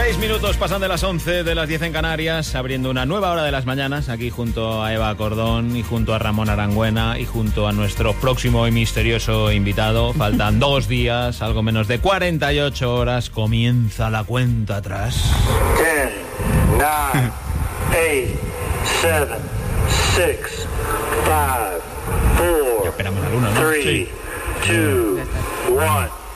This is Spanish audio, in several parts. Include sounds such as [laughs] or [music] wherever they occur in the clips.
Seis minutos pasan de las 11 de las 10 en Canarias, abriendo una nueva hora de las mañanas, aquí junto a Eva Cordón y junto a Ramón Arangüena y junto a nuestro próximo y misterioso invitado. [laughs] Faltan dos días, algo menos de 48 horas, comienza la cuenta atrás. 10, 9, 8, 7, 6, 5, 4, Esperamos la luna, ¿no? 3, 2, 1.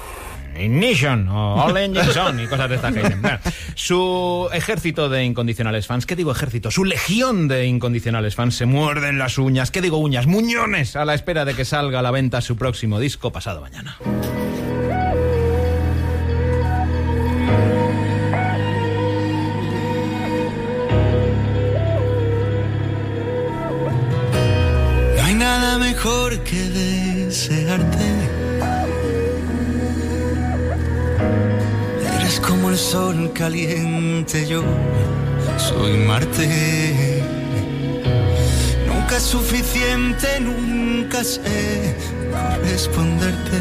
Ignition o All Engines On y cosas de dicen. Bueno, su ejército de incondicionales fans, ¿qué digo ejército? Su legión de incondicionales fans se muerden las uñas, ¿qué digo uñas? Muñones a la espera de que salga a la venta su próximo disco pasado mañana. No hay nada mejor que desearte. Eres como el sol caliente, yo soy Marte. Nunca es suficiente, nunca sé corresponderte.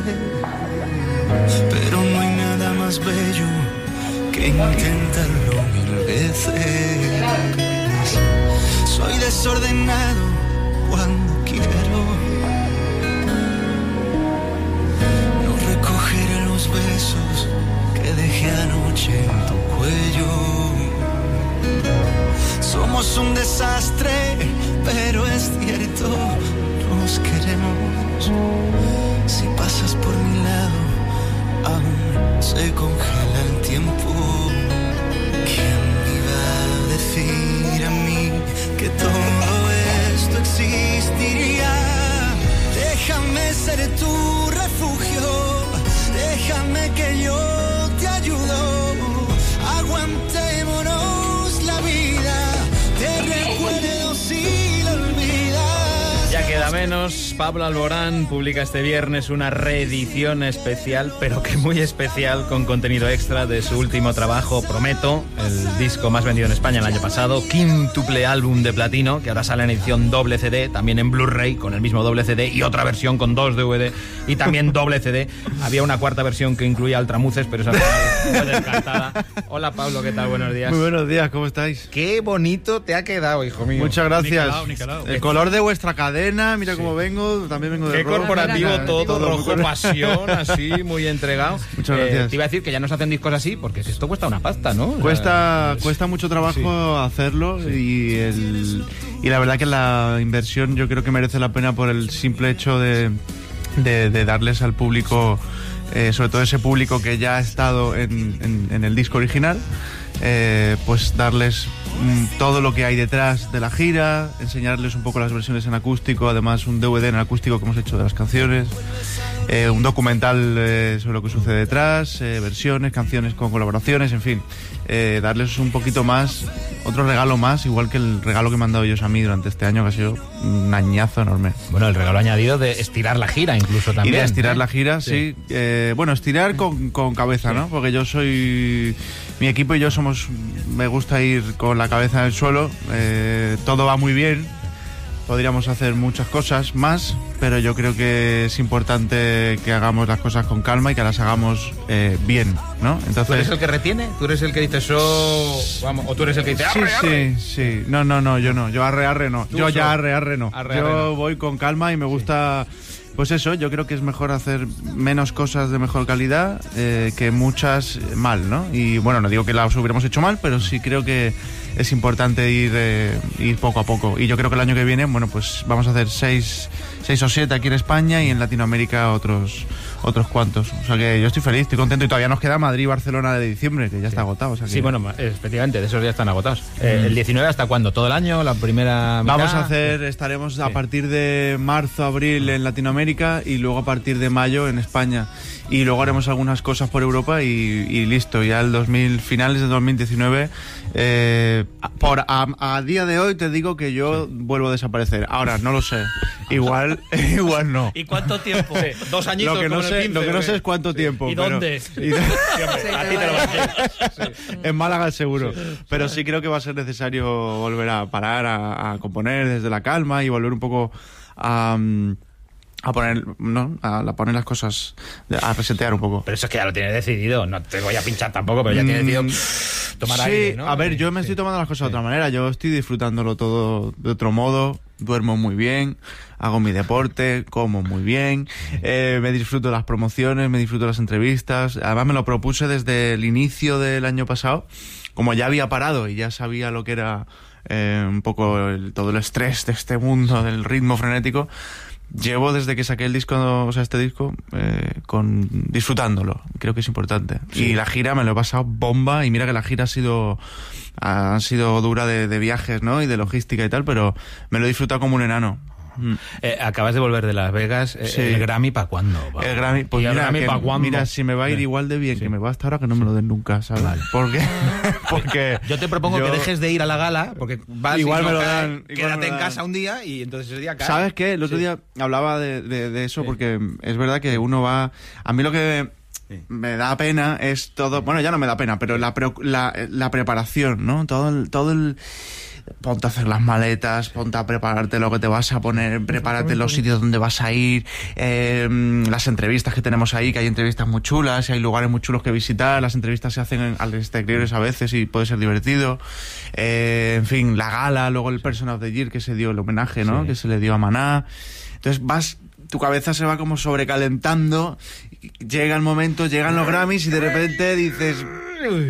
Pero no hay nada más bello que intentarlo mil veces. Soy desordenado cuando quiero. No recogeré los besos dejé anoche en tu cuello. Somos un desastre, pero es cierto, nos queremos. Pablo Alborán publica este viernes una reedición especial, pero que muy especial, con contenido extra de su último trabajo, Prometo, el disco más vendido en España el año pasado, quíntuple álbum de platino, que ahora sale en edición doble CD, también en Blu-ray, con el mismo doble CD, y otra versión con dos DVD, y también doble CD. Había una cuarta versión que incluía altramuces, pero esa fue descartada. Hola Pablo, ¿qué tal? Buenos días. Muy buenos días, ¿cómo estáis? Qué bonito te ha quedado, hijo mío. Muchas gracias. Nicolao, Nicolao. El color de vuestra cadena, mira cómo vengo, también vengo de Qué rojo. corporativo todo, rojo cor- pasión, [laughs] así, muy entregado. Muchas Eh, gracias. te iba a decir que ya no se hacen discos así, porque esto cuesta una pasta, ¿no? Cuesta, cuesta mucho trabajo hacerlo y, el, y la verdad que la inversión yo creo que merece la pena por el simple hecho de, de- de darles al público, eh, sobre todo ese público que ya ha estado en, en- en el disco original, eh, pues darles mm, todo lo que hay detrás de la gira, enseñarles un poco las versiones en acústico, además un DVD en acústico que hemos hecho de las canciones. eh, un documental eh, sobre lo que sucede detrás, versiones, canciones con colaboraciones, en fin, darles un poquito más, otro regalo más, igual que el regalo que me han dado ellos a mí durante este año, que ha sido un añazo enorme. Bueno, el regalo añadido de estirar la gira, incluso también. Y de estirar la gira, sí. Bueno, estirar con, con cabeza, ¿no? Porque yo soy. Mi equipo y yo somos. Me gusta ir con la cabeza en el suelo. eh, todo va muy bien. Podríamos hacer muchas cosas más, pero yo creo que es importante que hagamos las cosas con calma y que las hagamos eh, bien, ¿no? ¿Tú Entonces. eres el que retiene? ¿Tú eres el que dice eso? Vamos, o tú eres el que dice Sí, arre, arre? sí, sí. No, no, no, yo no. Yo arre, arre no. Tú Yo ya arre, arre no. Arre, yo arre no. voy con calma y me gusta... Pues eso, yo creo que es mejor hacer menos cosas de mejor calidad eh, que muchas mal, ¿no? Y bueno, no digo que las hubiéramos hecho mal, pero sí creo que es importante ir, eh, ir poco a poco. Y yo creo que el año que viene, bueno, pues vamos a hacer seis, seis o siete aquí en España y en Latinoamérica otros, otros cuantos. O sea que yo estoy feliz, estoy contento y todavía nos queda Madrid y Barcelona de diciembre, que ya está agotado. o sea que- Sí, bueno, efectivamente, de esos ya están agotados. Eh, ¿El 19 hasta cuándo? ¿Todo el año? ¿La primera mitad? Vamos a hacer, estaremos a partir de marzo, abril en Latinoamérica y luego a partir de mayo en España. Y luego haremos algunas cosas por Europa y, y listo. Ya el 2000, finales de 2019, eh, por, a, a día de hoy te digo que yo vuelvo a desaparecer. Ahora, no lo sé. Igual, [laughs] igual no. ¿Y cuánto tiempo? Dos añitos Lo que, no sé, 15, lo que no ¿o sé es cuánto tiempo. ¿Y pero- dónde? [laughs] y- [laughs] Sí, hombre, a ti te lo va a decir. en Málaga seguro. Pero sí creo que va a ser necesario volver a parar, a, a componer desde la calma y volver un poco a, mm, a poner, ¿no? A, a poner las cosas, a resetear un poco. Pero eso es que ya lo tienes decidido. No te voy a pinchar tampoco, pero ya tienes decidido tomar sí, aire, ¿no? a ver, yo me Sí. estoy tomando las cosas de otra manera. Yo estoy disfrutándolo todo de otro modo. Duermo muy bien, hago mi deporte, como muy bien, eh, me disfruto las promociones, me disfruto las entrevistas. Además me lo propuse desde el inicio del año pasado. Como ya había parado y ya sabía lo que era eh, un poco el- todo el estrés de este mundo, del ritmo frenético, Llevo desde que saqué el disco, o sea, este disco, eh, con disfrutándolo. Creo que es importante. Y la gira me lo he pasado bomba. Y mira que la gira ha sido, ha sido dura de, de viajes, ¿no? Y de logística y tal, pero me lo he disfrutado como un enano. Mm. Eh, acabas de volver de Las Vegas. eh, Sí. ¿El Grammy para cuándo? va? El Grammy, pues ¿Y el mira, Grammy para cuándo? mira, si me va a ir igual de bien Sí. que me va hasta ahora, que no me lo den nunca, ¿sabes? [laughs] Porque, [laughs] porque Yo te propongo yo- que dejes de ir a la gala, porque vas Igual y no me lo cae, dan, me Quédate en dan. casa un día y entonces ese día cae. ¿Sabes qué? El otro Sí. día hablaba de, de- de eso porque es verdad que uno va... A mí lo que me da pena es todo... Bueno, ya no me da pena, pero la, la preparación, ¿no? Todo el... Todo el Ponte a hacer las maletas, ponte a prepararte lo que te vas a poner, prepárate los sitios donde vas a ir, eh, las entrevistas que tenemos ahí, que hay entrevistas muy chulas, y hay lugares muy chulos que visitar, las entrevistas se hacen en- al exteriores a veces y puede ser divertido. Eh, en fin, la gala, luego el Person of the Year que se dio, el homenaje, ¿no? Sí. Que se le dio a Maná. Entonces vas, tu cabeza se va como sobrecalentando, llega el momento, llegan los Grammys y de repente dices,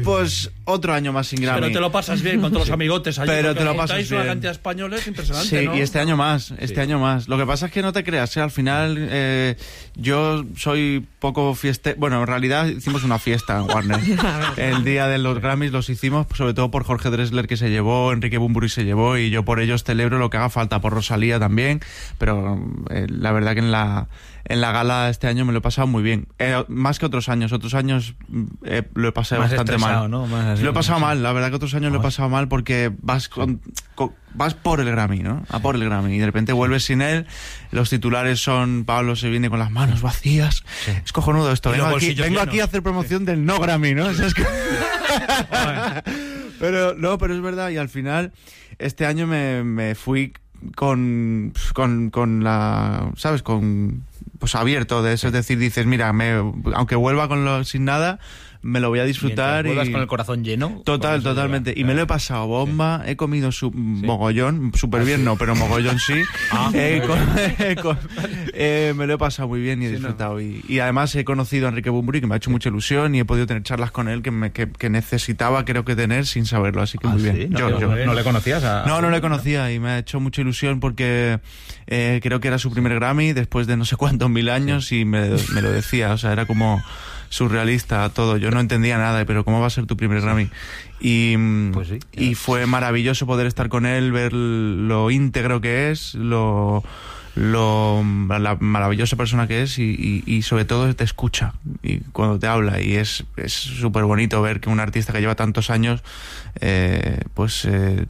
pues otro año más sin Grammy. Pero te lo pasas bien con todos los amigotes allí. Pero te lo pasas una bien. cantidad de españoles impresionante, Sí, ¿no? y este año más, este año más. Lo que pasa es que no te creas, ¿eh? al final eh, yo soy poco fieste. Bueno, en realidad hicimos una fiesta en Warner. [laughs] El día de los Grammys los hicimos sobre todo por Jorge Dressler que se llevó, Enrique Bumburi se llevó y yo por ellos celebro lo que haga falta, por Rosalía también. Pero eh, la verdad que en la, en la gala este año me lo he pasado muy bien. Eh, más que otros años. Otros años mm, eh, lo he pasado Más bastante mal. ¿no? Más así, lo he pasado mal, la verdad que otros años lo he pasado mal porque vas con, con- vas por el Grammy, ¿no? A por el Grammy y de repente vuelves sin él. Los titulares son Pablo se viene con las manos vacías. Es cojonudo esto. Vengo, aquí, vengo a hacer promoción del no Grammy, ¿no? O [laughs] sea, es que- pero no, pero es verdad y al final este año me, me fui con, con con la, ¿sabes? Con pues abierto de eso, es decir, dices, mira, me, aunque vuelva con lo, sin nada, me lo voy a disfrutar Mientras y con el corazón lleno. Total, totalmente. lleva. Y me lo he pasado bomba, he comido su mogollón, súper bien no, pero mogollón sí. [laughs] Ah, Eh, con- [laughs] eh, con- eh, me lo he pasado muy bien y he disfrutado. Y, y además he conocido a Enrique Bumburi, que me ha hecho mucha ilusión y he podido tener charlas con él que, me, que, que necesitaba, creo que tener, sin saberlo. Así que Ah, muy bien. No, Yo- no, yo- no le conocías a... no, no le conocía y me ha hecho mucha ilusión porque eh, creo que era su primer Grammy después de no sé cuántos mil años y me, me lo decía, o sea, era como surrealista todo. Yo no entendía nada, pero ¿cómo va a ser tu primer Grammy? Y, mm, Pues sí. y fue maravilloso poder estar con él, ver lo íntegro que es, lo lo la maravillosa persona que es y, y- y sobre todo te escucha y cuando te habla y es es súper bonito ver que un artista que lleva tantos años eh, pues eh,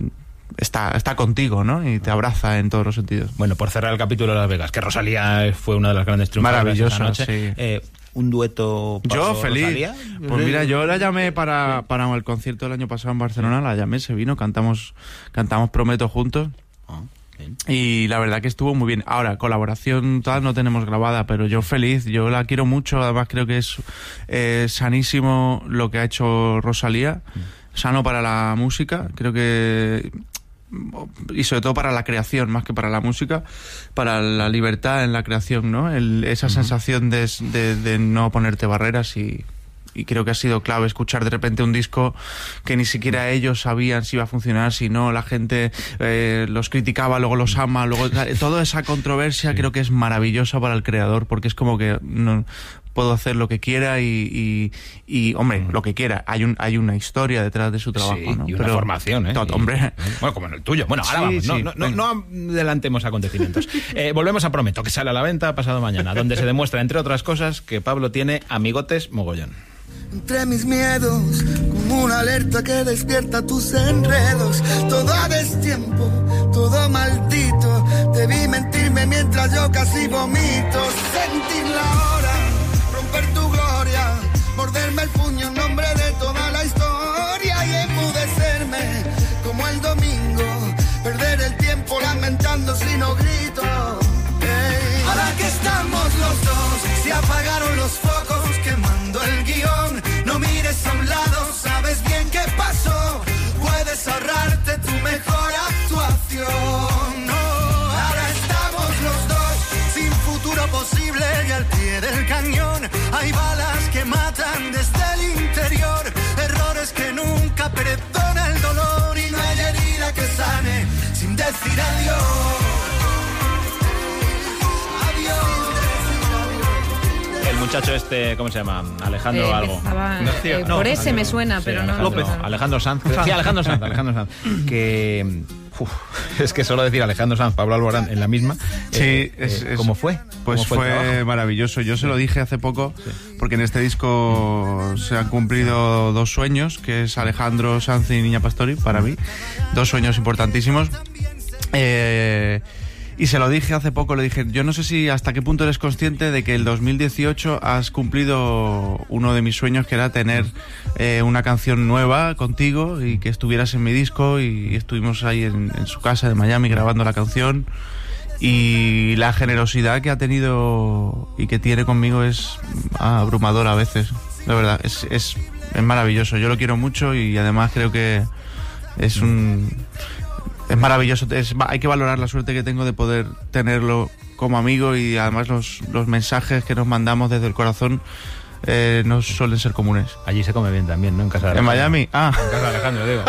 está está contigo no y te abraza en todos los sentidos Bueno, por cerrar el capítulo de Las Vegas, que Rosalía fue una de las grandes triunfadoras Maravillosa, esa noche. sí. Eh, un dueto yo paso feliz Rosalía. pues mira yo la llamé para para el concierto del año pasado en Barcelona la llamé se vino cantamos cantamos prometo juntos Ah, bien. Y la verdad que estuvo muy bien. Ahora, colaboración tal no tenemos grabada, pero yo feliz, yo la quiero mucho. Además, creo que es eh, sanísimo lo que ha hecho Rosalía. Sano para la música, creo que. Y sobre todo para la creación, más que para la música, para la libertad en la creación, ¿no? El- esa sensación de, de- de no ponerte barreras y. Y creo que ha sido clave escuchar de repente un disco que ni siquiera ellos sabían si iba a funcionar, si no, la gente eh, los criticaba, luego los ama, luego toda esa controversia creo que es maravillosa para el creador porque es como que no, puedo hacer lo que quiera y, y, y, hombre, lo que quiera. Hay un hay una historia detrás de su trabajo. Sí, ¿no? y una Pero- formación, ¿eh? Tot- hombre. Bueno, como en el tuyo. Bueno, ahora Sí, vamos, no, sí, no, no, venga. no adelantemos acontecimientos. [laughs] Eh, volvemos a Prometo, que sale a la venta pasado mañana, donde se demuestra, entre otras cosas, que Pablo tiene amigotes mogollón. Entre mis miedos, como una alerta que despierta tus enredos. Todo a destiempo, todo maldito. Debí mentirme mientras yo casi vomito. Sentir la hora, si no grito. Ey. Ahora que estamos los dos, se apagaron decir adiós. El muchacho este, ¿cómo se llama? Alejandro Eh, algo. eh, no, por ese me Sí, suena, pero no. Alejandro, López. Alejandro Sanz. Sí, Alejandro Sanz, Alejandro Sanz. Que. uf, es que solo decir Alejandro Sanz, Pablo Alborán en la misma. Sí, eh, es- eh, ¿Cómo fue? Pues ¿Cómo fue, maravilloso. Yo se lo dije hace poco, porque en este disco se han cumplido dos sueños, que es Alejandro Sanz y Niña Pastori, para mí. Dos sueños importantísimos. Eh, y se lo dije hace poco, le dije, yo no sé si hasta qué punto eres consciente de que el 2018 has cumplido uno de mis sueños, que era tener eh, una canción nueva contigo y que estuvieras en mi disco y, estuvimos ahí en, en su casa de Miami grabando la canción y la generosidad que ha tenido y que tiene conmigo es abrumadora a veces. La verdad, es, es, es maravilloso. Yo lo quiero mucho y además creo que es un... Es maravilloso. Hay que valorar la suerte que tengo de poder tenerlo como amigo y además los, los mensajes que nos mandamos desde el corazón eh, no suelen ser comunes. Allí se come bien también, ¿no? En casa de En Alejandro. Miami, ah. En casa de Alejandro, digo.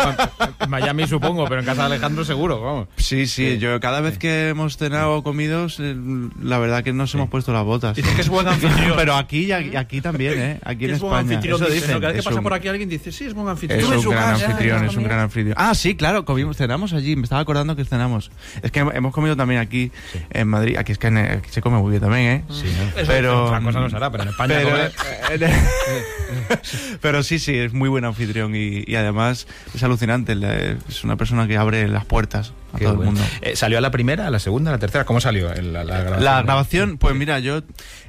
En Miami supongo, pero en casa de Alejandro seguro, vamos. Sí, sí, yo cada vez que hemos cenado o comido, eh, la verdad que nos hemos puesto las botas. Que es buen [laughs] anfitrión. Pero aquí, y aquí, también, ¿eh? Aquí en es buen España. anfitrión. Eso dicen. Cada vez que pasa un- por aquí alguien dice, sí, es buen anfitrión. Es en un gran casa. anfitrión, ¿eh? es un gran anfitrión. Ah, sí, claro, comimos, cenamos allí, me estaba acordando que cenamos. Es que hemos comido también aquí en Madrid, aquí es que en- aquí se come muy bien también, ¿eh? Sí, ¿no? Pero, Otra cosa no será, pero en España pero, comer- [laughs] pero sí, sí, es muy buen anfitrión y, y además es alucinante. Es una persona que abre las puertas a Qué todo bueno. el mundo. Eh, ¿Salió a la primera, a la segunda, a la tercera? ¿Cómo salió el- la, la grabación? La grabación, pues mira, yo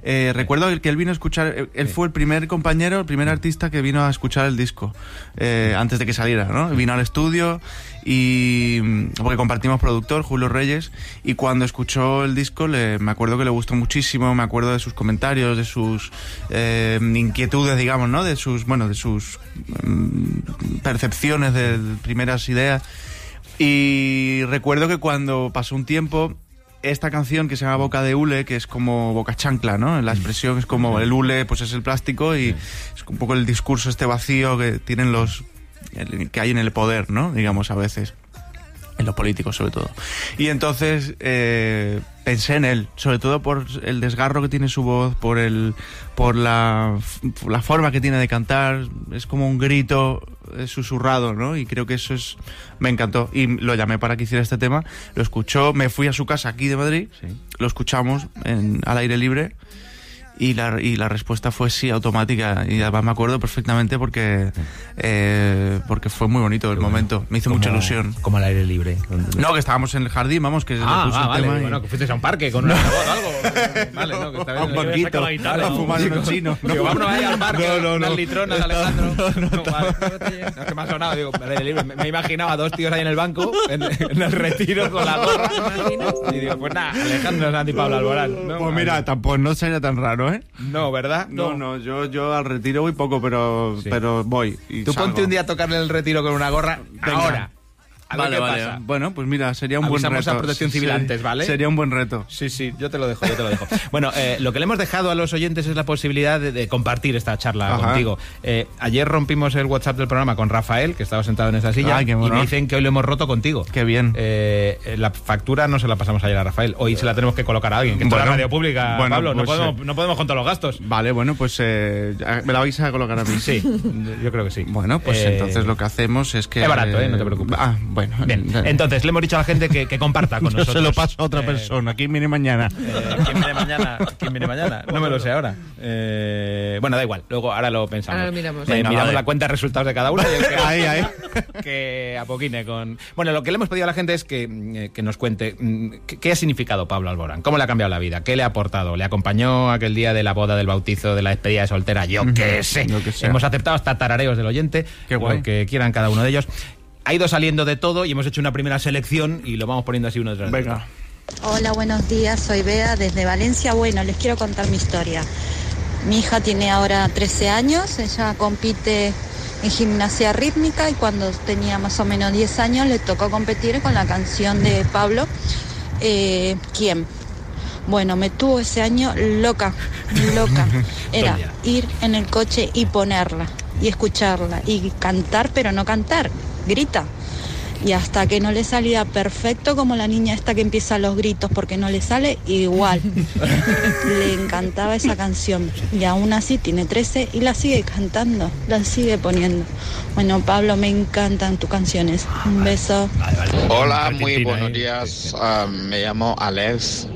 eh, recuerdo que él vino a escuchar, eh, él fue el primer compañero, el primer artista que vino a escuchar el disco eh, antes de que saliera, ¿no? Vino al estudio y mm, porque compartimos productor, Julio Reyes, y cuando escuchó el disco le, me acuerdo que le gustó muchísimo, me acuerdo de sus comentarios, de sus eh, inquietudes, digamos, ¿no? De sus, bueno, de sus mm, percepciones, de primeras ideas. Y recuerdo que cuando pasó un tiempo, esta canción que se llama Boca de Hule, que es como boca chancla, ¿no? La expresión es como el hule, pues es el plástico y es un poco el discurso este vacío que tienen los que hay en el poder, ¿no? Digamos a veces en los políticos sobre todo. Y entonces eh, pensé en él, sobre todo por el desgarro que tiene su voz, por el por la, la forma que tiene de cantar, es como un grito eh, susurrado, ¿no? Y creo que eso es me encantó. Y lo llamé para que hiciera este tema, lo escuchó, me fui a su casa aquí de Madrid, lo escuchamos en, al aire libre. Y la, y la respuesta fue sí, automática. Y además me acuerdo perfectamente porque, eh, porque fue muy bonito el momento. Me hizo mucha Como- ilusión. Como al aire libre. No, que estábamos en el jardín, vamos, que le Ah, puse ah, el vale. tema y- Bueno, que fuiste a un parque con una o algo. Vale, no, que está a [laughs] bien. un banquito, a fumar Digo, unos chinos. Digo, vámonos ahí al parque, No, no, unas no. litronas, Alejandro. No, vale. No, es que me ha sonado, digo, al aire libre. Me, me imaginaba a dos tíos ahí en el banco, en, en el retiro con la gorra. Y digo, pues nada, Alejandro Santi Pablo Alborán. ¿no? Pues mira, tampoco no sería tan raro, ¿eh? No, ¿verdad? No, no, yo, yo al retiro voy poco, pero, Sí. pero voy. y Tú salgo. ponte un día a tocarle el retiro con una gorra Venga. ahora. A ver Vale, qué vale. pasa. Bueno, pues mira, sería un buen reto. a Protección Civil Sí, antes, ¿vale? Sería un buen reto. Sí, sí, yo te lo dejo, yo te lo dejo. [laughs] Bueno, eh, lo que le hemos dejado a los oyentes es la posibilidad de, de compartir esta charla Ajá. contigo. Eh, ayer rompimos el WhatsApp del programa con Rafael, que estaba sentado en esa silla, Ay, y bueno. me dicen que hoy lo hemos roto contigo. Qué bien. Eh, la factura no se la pasamos ayer a Rafael, hoy se la tenemos que colocar a alguien, que esto es Bueno, la radio pública, bueno, Pablo, no, pues, podemos, eh, no podemos con todos los gastos. Vale, bueno, pues eh, me la vais a colocar a mí. Sí, yo creo que sí. Bueno, pues Eh, entonces lo que hacemos es que... Es barato, ¿eh? No te preocupes. Ah, bueno. Bien, entonces le hemos dicho a la gente que, que comparta con [laughs] yo nosotros. se lo paso a otra Eh, persona. ¿Quién viene mañana? Eh, ¿Quién viene mañana? ¿Quién viene mañana? No me lo sé ahora. Eh, bueno, da igual. Luego, ahora lo pensamos. Ahora lo miramos. Eh, Venga, miramos vale. la cuenta de resultados de cada uno. y que- Ahí, ahí. [laughs] Que apoquine con... Bueno, lo que le hemos pedido a la gente es que, mm, que nos cuente mm, qué, qué ha significado Pablo Alborán, cómo le ha cambiado la vida, qué le ha aportado. ¿Le acompañó aquel día de la boda, del bautizo, de la despedida de soltera? Yo qué sé. Yo qué sé. Hemos aceptado hasta tarareos del oyente, Qué guay. lo que quieran cada uno de ellos. Ha ido saliendo de todo y hemos hecho una primera selección y lo vamos poniendo así uno otro. Venga. Hola, buenos días, soy Bea desde Valencia. Bueno, les quiero contar mi historia. Mi hija tiene ahora 13 años, ella compite en gimnasia rítmica y cuando tenía más o menos 10 años le tocó competir con la canción de Pablo, eh, ¿Quién? Bueno, me tuvo ese año loca, loca. [laughs] Era ir en el coche y ponerla y escucharla y cantar, pero no cantar, grita. Y hasta que no le salía perfecto, como la niña esta que empieza los gritos porque no le sale, igual. [laughs] le encantaba esa canción. Y aún así tiene 13 y la sigue cantando, la sigue poniendo. Bueno, Pablo, me encantan tus canciones. Un beso. Hola, muy buenos ¿eh? días. Ah, me llamo Alex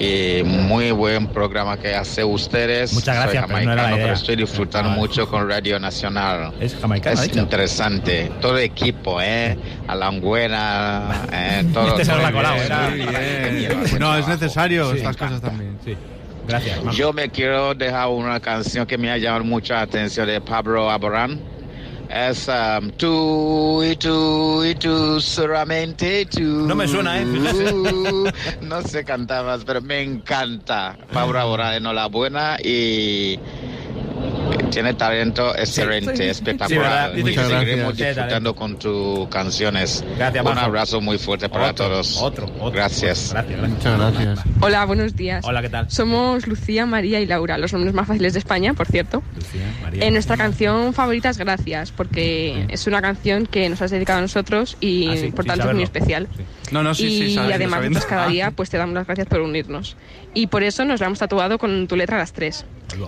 y muy buen programa que hace ustedes. Muchas gracias, Soy pero no era la jamaicano, idea. pero estoy disfrutando Ah. mucho con Radio Nacional. Es jamaicano, Es dicho. interesante. Todo el equipo, ¿eh? Alangüera, ¿eh? [laughs] Todo. Este se todo bien. colado, bien. No, es necesario Sí, estas cosas también. Sí. Gracias. Majo. Yo me quiero dejar una canción que me ha llamado mucha atención de Pablo Alborán. Es um, tú y tú y tú, solamente tú. No me suena, ¿eh? [laughs] No sé cantar más, pero me encanta. Pablo Alborán, enhorabuena y tiene talento excelente, Sí, espectacular. sí. seguiremos disfrutando con tus canciones. Gracias, Un abrazo muy fuerte para Otro, todos. Otro, otro. Gracias. Gracias, gracias. Muchas gracias. Hola, buenos días. Hola, ¿qué tal? Somos Lucía, María y Laura, los nombres más fáciles de España, por cierto. Lucía, María. En nuestra canción favorita es Gracias, porque es una canción que nos has dedicado a nosotros y Ah, sí, por tanto es muy especial. No, no, sí, y sí, sabiendo, además sabiendo. nosotros cada Ah. día pues te damos las gracias por unirnos. Y por eso nos la hemos tatuado con tu letra a las tres.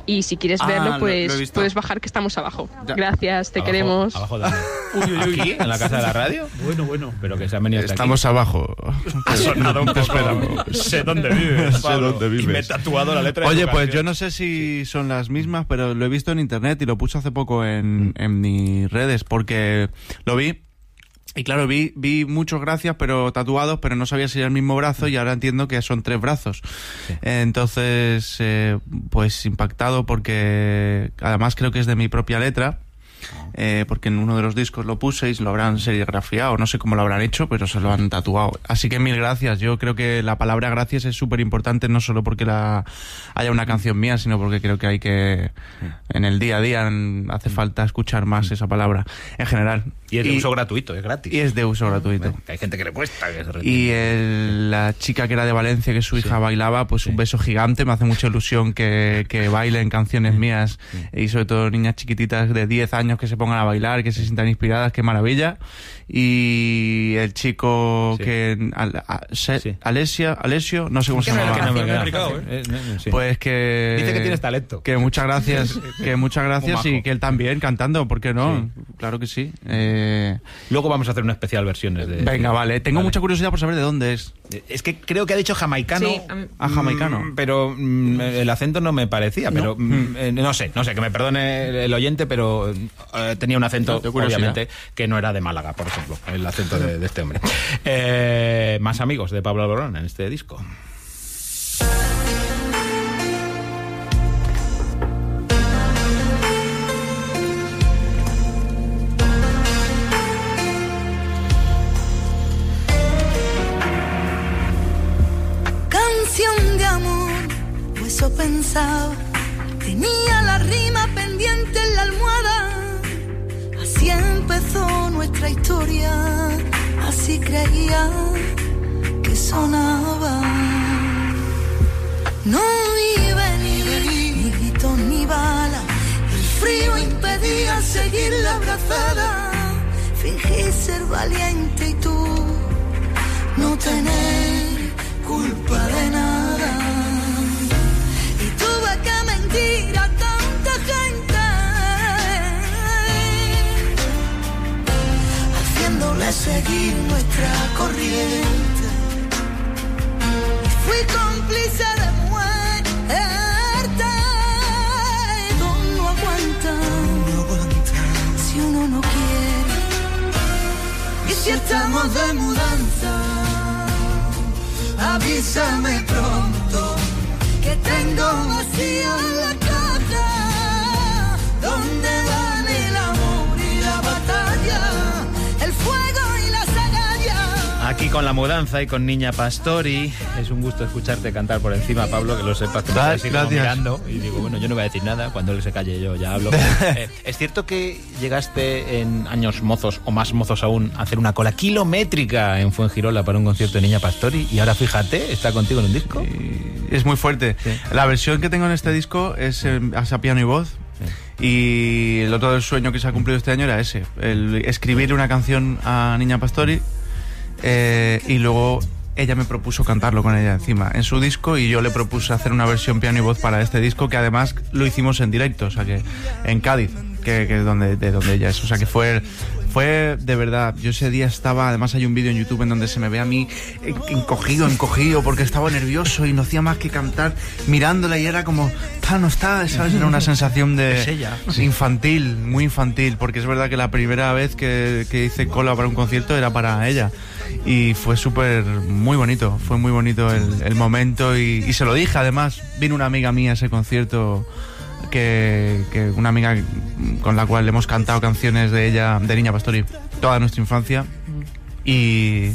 Y si quieres Ah, verlo, lo- pues lo he visto. puedes bajar que estamos abajo. Ya. Gracias, te Abajo- queremos. Abajo de [laughs] ¿Aquí? ¿En la casa de la radio? Bueno, bueno. Pero que se han venido hasta Estamos abajo. [laughs] Ha sonado un Te poco. esperamos. Sé dónde vives. [laughs] Sé dónde vives. Y me he tatuado la letra de Oye, pues yo no sé si son las mismas, pero lo he visto en internet y lo puse hace poco en, en mis redes porque lo vi. Y claro, vi, vi muchos gracias, pero tatuados, pero no sabía si era el mismo brazo y ahora entiendo que son tres brazos. Entonces, eh, pues impactado porque además creo que es de mi propia letra. Eh, porque en uno de los discos lo puse y lo habrán serigrafiado, no sé cómo lo habrán hecho, pero se lo han tatuado. Así que mil gracias. Yo creo que la palabra gracias es súper importante, no solo porque la haya una canción mía, sino porque creo que hay que, en el día a día, en- hace falta escuchar más esa palabra en general. Y es de uso gratuito, es gratis. Y es de uso gratuito. Bueno, hay gente que le cuesta que se. Y el- la chica que era de Valencia, que su hija bailaba, pues un beso gigante. Me hace mucha ilusión que, que bailen canciones mías y sobre todo niñas chiquititas de 10 años que se pongan a bailar, que se sientan inspiradas, qué maravilla. Y el chico Sí. que. Al- a- se- Sí. Alesia, Alesio, no sé cómo se llama. no ¿eh? Eh, sí. Pues que. Dice que tienes talento. Que muchas gracias, [laughs] que muchas gracias y que él también cantando, ¿por qué no? Claro que sí. Eh, Luego vamos a hacer una especial versiones de. venga, vale. Tengo Vale. mucha curiosidad por saber de dónde es. Es que creo que ha dicho jamaicano. Sí, a Ah, jamaicano. Mm, Pero mm, el acento no me parecía, pero mm, eh, no sé, no sé, que me perdone el oyente, pero eh, tenía un acento, obviamente, que no era de Málaga, por ejemplo, el acento de, de este hombre. [laughs] Eh, más amigos de Pablo Alborán en este disco. Nuestra historia. así creía que sonaba. No ni venir, ni gritos ni bala. El frío impedía seguir la abrazada. Fingí ser valiente y tú no tener culpa de seguir nuestra corriente. Fui cómplice de muerte. No aguanta, no aguanta si uno no quiere. Y si estamos de mudanza, avísame pronto que tengo vacío con la mudanza y con Niña Pastori. Es un gusto escucharte cantar por encima, Pablo, que lo sepas que me como gracias. mirando. Y digo, bueno, yo no voy a decir nada. Cuando él se calle, yo ya hablo. [laughs] Eh, es cierto que llegaste en años mozos, o más mozos aún, a hacer una cola kilométrica en Fuengirola para un concierto de Niña Pastori. Y ahora fíjate, está contigo en un disco. Es muy fuerte. La versión que tengo en este disco es eh, a piano y voz. Y el otro del sueño que se ha cumplido este año era ese, el escribir una canción a Niña Pastori eh, y luego ella me propuso cantarlo con ella encima en su disco y yo le propuse hacer una versión piano y voz para este disco que además lo hicimos en directo, o sea que en Cádiz, que, que es donde, de donde ella es, o sea que fue fue de verdad, yo ese día estaba, además hay un vídeo en YouTube en donde se me ve a mí en- encogido, encogido, porque estaba nervioso y no hacía más que cantar mirándola y era como, está, no está, ¿sabes? Era una [laughs] sensación de Es ella. infantil, muy infantil, porque es verdad que la primera vez que, que hice cola para un concierto era para ella y fue súper, muy bonito, fue muy bonito el, el momento y, y se lo dije además, vino una amiga mía a ese concierto que, que una amiga con la cual hemos cantado canciones de ella, de Niña Pastori, toda nuestra infancia y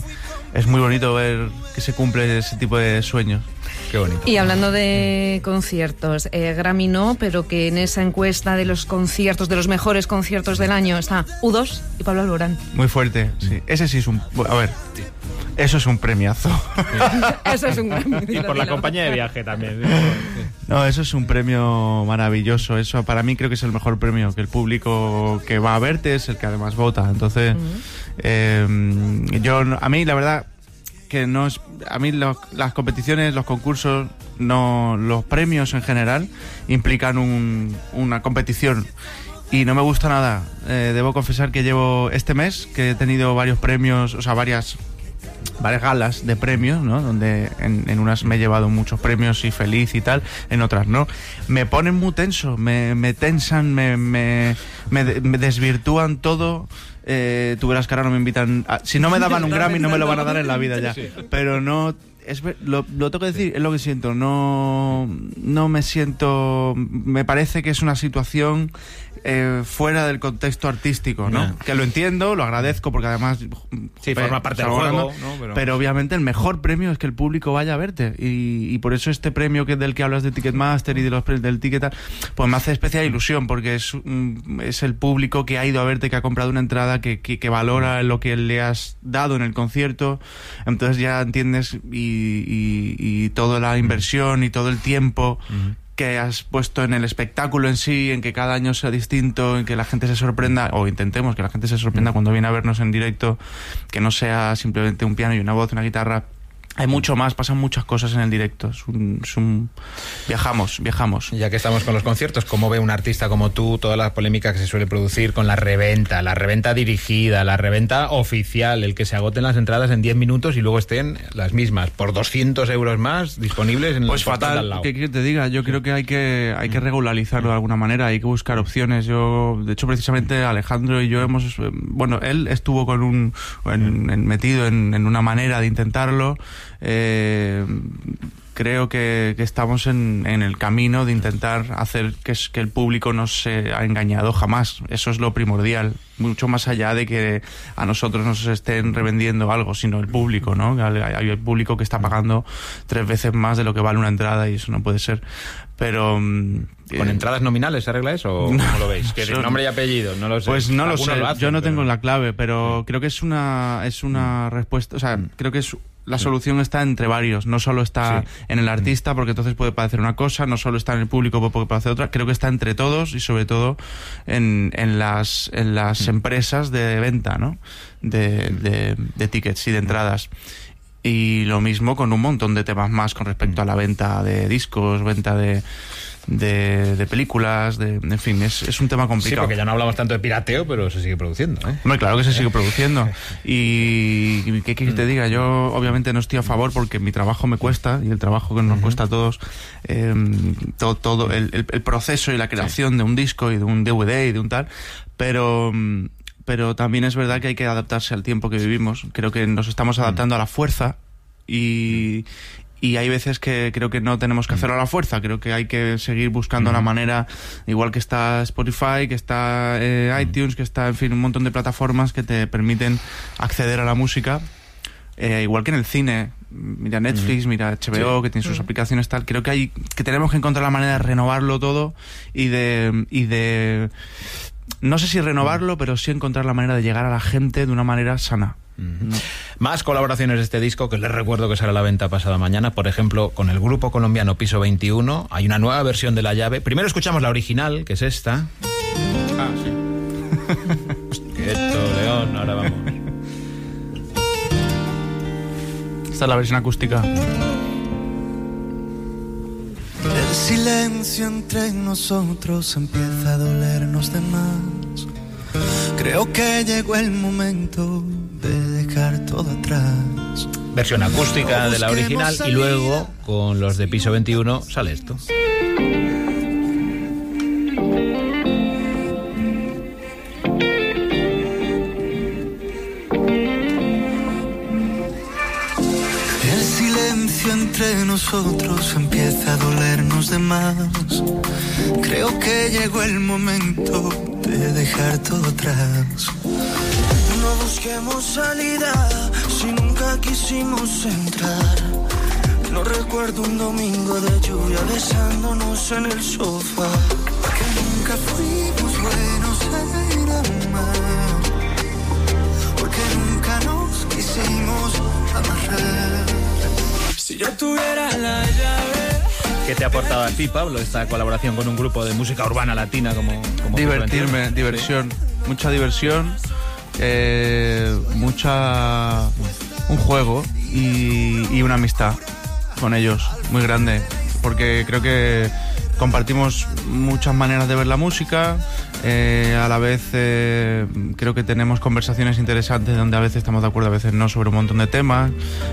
es muy bonito ver que se cumple ese tipo de sueños. Qué bonito. Y hablando de conciertos, eh, Grammy no, pero que en esa encuesta de los conciertos, de los mejores conciertos del año, está U2 y Pablo Alborán. Muy fuerte, sí. Ese sí es un... A ver, eso es un premiazo. [laughs] Eso es un Grammy. Y por la compañía de viaje también. No, eso es un premio maravilloso. Eso para mí creo que es el mejor premio, que el público que va a verte es el que además vota. Entonces, eh, yo no- a mí la verdad que no es a mí los- las competiciones, los concursos, no los premios en general implican un- una competición y no me gusta nada. Eh, debo confesar que llevo este mes que he tenido varios premios, o sea, varias varias galas de premios, ¿no? Donde en, en unas me he llevado muchos premios y feliz y tal, en otras no. Me ponen muy tenso, me, me tensan, me, me, me de- me desvirtúan todo. Eh, tú verás que ahora no me invitan. a- si no me daban un [laughs] Grammy, no me lo van a dar en la vida ya. Pero no. Es, ver- lo, lo tengo que decir, es lo que siento. No, no me siento. Me parece que es una situación eh, fuera del contexto artístico, ¿no? Que lo entiendo, lo agradezco porque además. Sí, pe- forma parte del juego, ¿no? Pero- pero obviamente el mejor premio es que el público vaya a verte. Y, y por eso este premio que del que hablas de Ticketmaster y de los del Ticket, pues me hace especial ilusión, porque es, es el público que ha ido a verte, que ha comprado una entrada, que, que, que valora lo que le has dado en el concierto. Entonces ya entiendes y, y, y toda la inversión y todo el tiempo que has puesto en el espectáculo en sí, en que cada año sea distinto, en que la gente se sorprenda, o intentemos que la gente se sorprenda cuando viene a vernos en directo, que no sea simplemente un piano y una voz, una guitarra. Hay mucho más, pasan muchas cosas en el directo. Es un, es un- Viajamos, viajamos. Ya que estamos con los conciertos, ¿cómo ve un artista como tú toda la polémica que se suele producir con la reventa, la reventa dirigida, la reventa oficial, el que se agoten las entradas en 10 minutos y luego estén las mismas, por 200 euros más, disponibles en Pues de al fatal, lado? ¿qué quieres que te diga? Yo creo que hay que hay que regularizarlo de alguna manera, hay que buscar opciones. Yo, de hecho, precisamente Alejandro y yo hemos, eh, bueno, él estuvo con un en- en- metido en, en una manera de intentarlo. Eh, creo que, que estamos en, en el camino de intentar hacer que, es- que el público no se ha engañado jamás. Eso es lo primordial. Mucho más allá de que a nosotros nos estén revendiendo algo, sino el público, ¿no? Hay, el público que está pagando tres veces más de lo que vale una entrada y eso no puede ser. Pero... mm, ¿Con eh, entradas nominales se arregla eso o [laughs] cómo lo veis? Que nombre y apellido, no lo sé. Pues no lo sé, hacen, yo no pero- tengo la clave, pero creo que es una es una respuesta, o sea, creo que es la solución está entre varios, no solo está Sí. en el artista porque entonces puede parecer una cosa, no solo está en el público porque puede parecer otra, creo que está entre todos y sobre todo en, en las en las empresas de venta, ¿no? De, de, de tickets y de entradas. Y lo mismo con un montón de temas más con respecto a la venta de discos, venta de, de, de películas, de, en fin, es, es un tema Sí, complicado. porque ya no hablamos tanto de pirateo, pero se sigue produciendo. ¿eh? Hombre, claro que se sigue produciendo. [laughs] Y y qué quieres que te diga, yo obviamente no estoy a favor porque mi trabajo me cuesta y el trabajo que nos cuesta a todos, eh, todo, todo el, el- el proceso y la creación de un disco y de un DVD y de un tal, pero... mm, Pero también es verdad que hay que adaptarse al tiempo que vivimos. Creo que nos estamos adaptando a la fuerza y, y hay veces que creo que no tenemos que hacerlo a la fuerza, creo que hay que seguir buscando la manera, igual que está Spotify, que está eh, iTunes, que está, en fin, un montón de plataformas que te permiten acceder a la música, eh, igual que en el cine. Mira Netflix, mira HBO, Sí. que tiene sus aplicaciones tal. Creo que hay que tenemos que encontrar la manera de renovarlo todo y de y de no sé si renovarlo, pero sí encontrar la manera de llegar a la gente de una manera sana. Más colaboraciones de este disco que les recuerdo que sale a la venta pasada mañana. Por ejemplo, con el grupo colombiano Piso 21 hay una nueva versión de La Llave. Primero escuchamos la original, que es esta. Ah, sí. [laughs] Quieto, León, ahora vamos. Esta es la versión acústica. El silencio entre nosotros empieza a dolernos de más. Creo que llegó el momento de dejar todo atrás. Versión acústica de la original y luego con los de Piso 21 sale esto. El silencio entre nosotros empieza a dolernos de más. Creo que llegó el momento de dejar todo atrás. Busquemos salida si nunca quisimos entrar. No recuerdo un domingo de lluvia besándonos en el sofá. Que nunca fuimos buenos en amar. Porque nunca nos quisimos amarrar. Si yo tuviera la llave. ¿Qué te ha aportado a ti, Pablo, esta colaboración con un grupo de música urbana latina como, como Divertirme, 21? diversión, mucha diversión, eh, mucha un juego y, y una amistad con ellos muy grande, porque creo que compartimos muchas maneras de ver la música, eh, a la vez eh, creo que tenemos conversaciones interesantes donde a veces estamos de acuerdo, a veces no, sobre un montón de temas.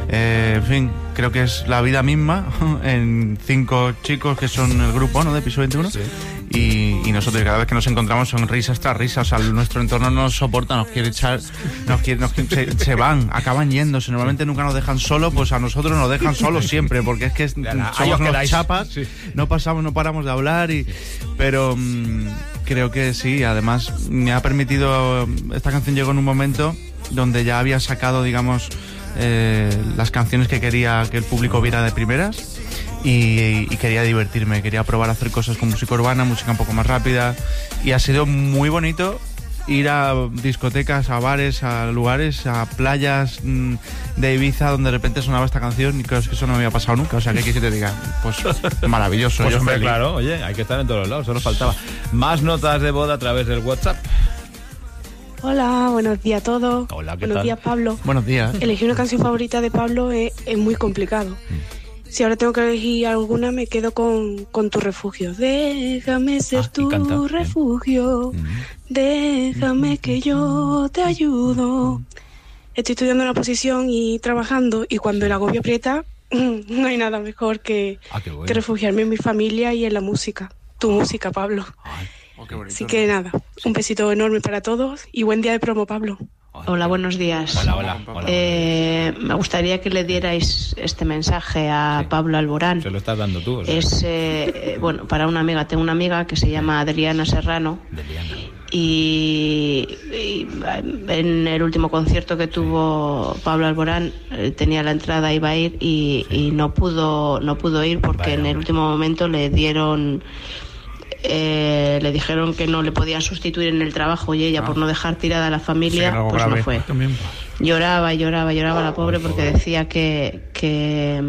Eh, en fin, creo que es la vida misma [laughs] en cinco chicos que son el grupo ¿no? de Piso 21. Y, y nosotros cada vez que nos encontramos son risas tras risas, o sea, nuestro entorno no nos soporta, nos quiere echar, nos quiere, nos quiere- se, se van, acaban yéndose, normalmente nunca nos dejan solo, pues a nosotros nos dejan solos siempre, porque es que somos los chapas, Sí. no pasamos, no paramos de hablar y pero mm, creo que sí, además me ha permitido esta canción llegó en un momento donde ya había sacado, digamos, eh, las canciones que quería que el público viera de primeras y, y quería divertirme, quería probar a hacer cosas con música urbana, música un poco más rápida y ha sido muy bonito ir a discotecas, a bares, a lugares, a playas mm, de Ibiza donde de repente sonaba esta canción y creo que eso no me había pasado nunca, o sea que aquí te diga, pues [laughs] maravilloso. Pues yo hombre, feliz. claro, oye, hay que estar en todos los lados, solo faltaba. Más notas de boda a través del WhatsApp. Hola, buenos días a todos. Hola, ¿qué buenos tal? días, Pablo. Buenos días. Elegir una canción favorita de Pablo es, es muy complicado. Mm. Si ahora tengo que elegir alguna, me quedo con, con tu refugio. Déjame ser Ah, tu canta, bien. refugio. Déjame que yo te ayudo. Estoy estudiando una posición y trabajando, y cuando el agobio aprieta, [laughs] no hay nada mejor que, Ah, bueno. que refugiarme en mi familia y en la música. Tu música, Pablo. Oh, qué bonito, Así que nada, un besito enorme para todos y buen día de promo, Pablo. Hola, buenos días. Hola, hola, hola. Eh, me gustaría que le dierais este mensaje a Pablo Alborán. Se lo estás dando tú. o sea. Es, eh, bueno, para una amiga. Tengo una amiga que se llama Adriana Serrano. Y, y, en el último concierto que tuvo Pablo Alborán eh, tenía la entrada, iba a ir y, y no pudo no pudo ir porque en el último momento le dieron eh, le dijeron que no le podían sustituir en el trabajo y ella por no dejar tirada a la familia Sí, pues grave. no fue lloraba y lloraba y lloraba la pobre porque decía que, que,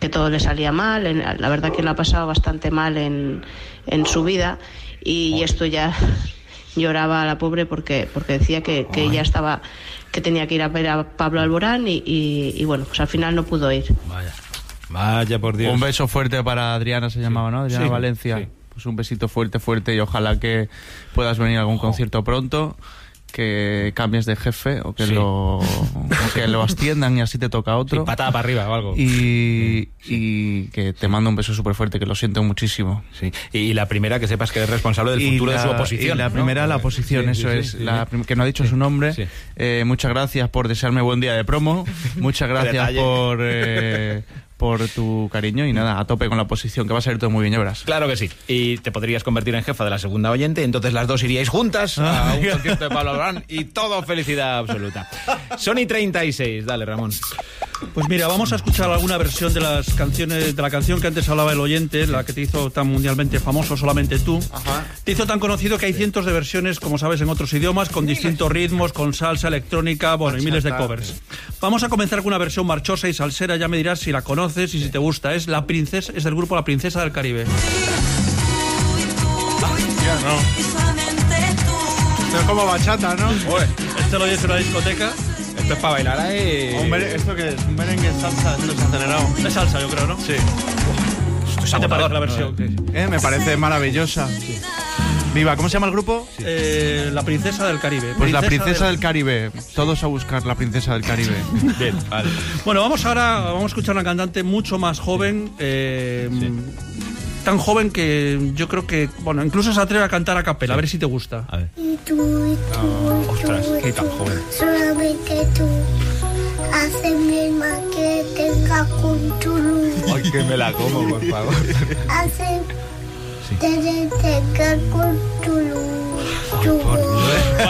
que todo le salía mal. En- La verdad que lo ha pasado bastante mal en, en su vida y, y esto ya [laughs] lloraba a la pobre porque, porque decía que, que ella estaba que tenía que ir a ver a Pablo Alborán y, y- y bueno, pues al final no pudo ir. Vaya por Dios. Un beso fuerte para Adriana, se llamaba, ¿no? Adriana Sí, Valencia. sí. Pues un besito fuerte, fuerte y ojalá que puedas venir a algún concierto pronto, que cambies de jefe o que, Sí. lo, o que lo asciendan y así te toca otro. Sí, patada para arriba o algo. Y, y que te mando un beso súper fuerte, que lo siento muchísimo. Sí. Y la primera que sepas que eres responsable del Y futuro de su oposición. y la ¿no? primera, la oposición, eso es. la que no ha dicho su nombre. Eh, muchas gracias por desearme buen día de promo. [laughs] Muchas gracias por, eh, [laughs] por tu cariño y nada, a tope con la oposición, que va a salir todo muy bien, ya verás. Claro que sí. Y te podrías convertir en jefa de la segunda oyente, entonces las dos iríais juntas a un concierto de Pablo Alborán y todo felicidad absoluta. Sony 36, dale Ramón. Pues mira, vamos a escuchar alguna versión de las canciones de la canción que antes hablaba el oyente, la que te hizo tan mundialmente famoso, solamente tú. Te hizo tan conocido que hay cientos de versiones, como sabes, en otros idiomas, con distintos ritmos, con salsa, electrónica, bueno, y miles de covers. Vamos a comenzar con una versión marchosa y salsera, ya me dirás si la conoces y si te gusta. Es la princesa, es del grupo La Princesa del Caribe. Esto es como bachata, ¿no? Este lo oyes en una discoteca. Esto es para bailar ahí. Hombre, ¿esto qué es? Un merengue salsa, esto es acelerado. Es salsa, yo creo, ¿no? Sí. ¿Qué te parece la versión? Eh, me parece maravillosa. Viva, ¿cómo se llama el grupo? Eh, la Princesa del Caribe. Pues la princesa del- del Caribe. Todos a buscar la princesa del Caribe. [laughs] Bien, vale. Bueno, vamos ahora vamos a escuchar una cantante mucho más joven, eh, tan joven que yo creo que, bueno, incluso se atreve a cantar a capela, a ver si te gusta. A ver. Y tú, y tú, ostras, tú, qué tan tú, joven. Solamente tú haces mi alma que tenga control. Ay, que me la como, por [laughs] favor. Hace que tenga control.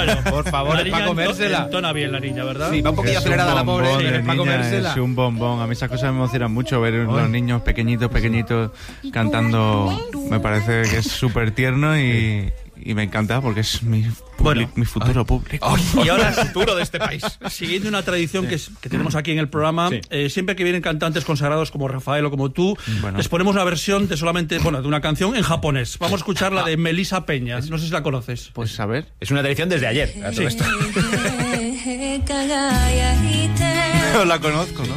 Bueno, por favor, es para comérsela. Entona bien la niña, ¿verdad? Sí, va un poquillo Es acelerada la pobre, sí, de es para comérsela. Es un bombón. A mí esas cosas me emocionan mucho ver unos niños pequeñitos, pequeñitos cantando. Me parece que es súper tierno y, y me encanta porque es mi, futuro ah, público. Ah, y ahora el [laughs] futuro de este país. Siguiendo una tradición que, tenemos aquí en el programa, eh, siempre que vienen cantantes consagrados como Rafael o como tú, bueno. les ponemos una versión de solamente, bueno, de una canción en japonés. Vamos a escuchar la de Melissa Peña. No sé si la conoces. Pues a ver. Es una tradición desde ayer. No [laughs] la conozco, ¿no?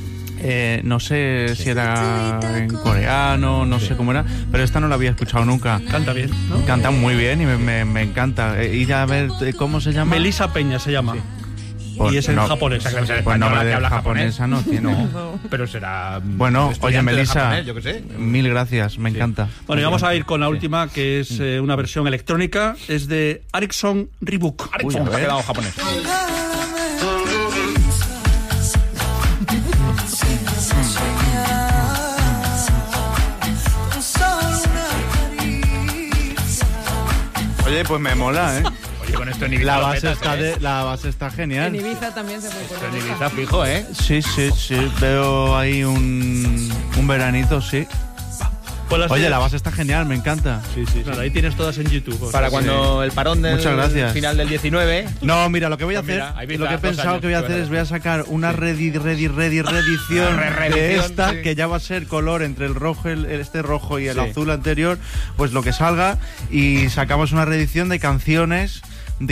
eh, no sé si era en coreano, no sé cómo era, pero esta no la había escuchado nunca. Canta bien, ¿no? Canta muy bien y me, me- me encanta. Eh, ir a ver eh, cómo se llama. Melissa Peña se llama. Pues y es en no, japonés. Pues Pues nombre que de habla japonesa no tiene. No, pero será. mm, Bueno, oye, Melissa, japonés, yo qué sé. mil gracias, me encanta. Bueno, y vamos a ir con la última, que es eh, una versión electrónica. Es de Ericsson a me ha quedado japonés. Oye, pues me mola, ¿eh? Oye, con esto en Ibiza La lo base, petas, está ¿eh? de- la base está En genial. Ibiza también se puede Esto poner en esta. Ibiza fijo, ¿eh? Sí, sí, sí. Veo ahí un, un veranito, sí. Pues Oye, la base está genial, me encanta. Sí, sí. Nada, ahí tienes todas en YouTube. Para Sí. cuando el parón del Muchas gracias. final del 19. No, mira, lo que voy a Pues hacer, mira, lo que he pensado años, que voy a hacer es voy a sacar una ready, ready, ready, reedición [laughs] Re- de esta, sí. que ya va a ser color entre el rojo, el, este rojo y el Sí. azul anterior, pues lo que salga y sacamos una reedición de canciones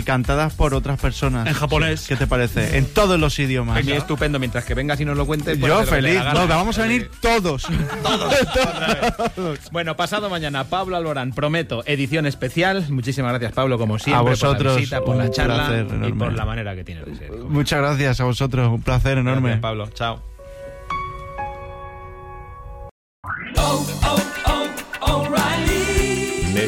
cantadas por otras personas. En japonés. ¿Qué te parece? En todos los idiomas. A mí estupendo, mientras que vengas y nos lo cuentes. puedes Yo feliz. No, vamos a venir todos. [laughs] [laughs] Bueno, pasado mañana, Pablo Alborán, prometo, edición especial. Muchísimas gracias, Pablo, como siempre, A vosotros, por la visita, por la charla y por la manera que tienes de ser. Muchas gracias a vosotros, un placer enorme. Gracias, Pablo. Chao.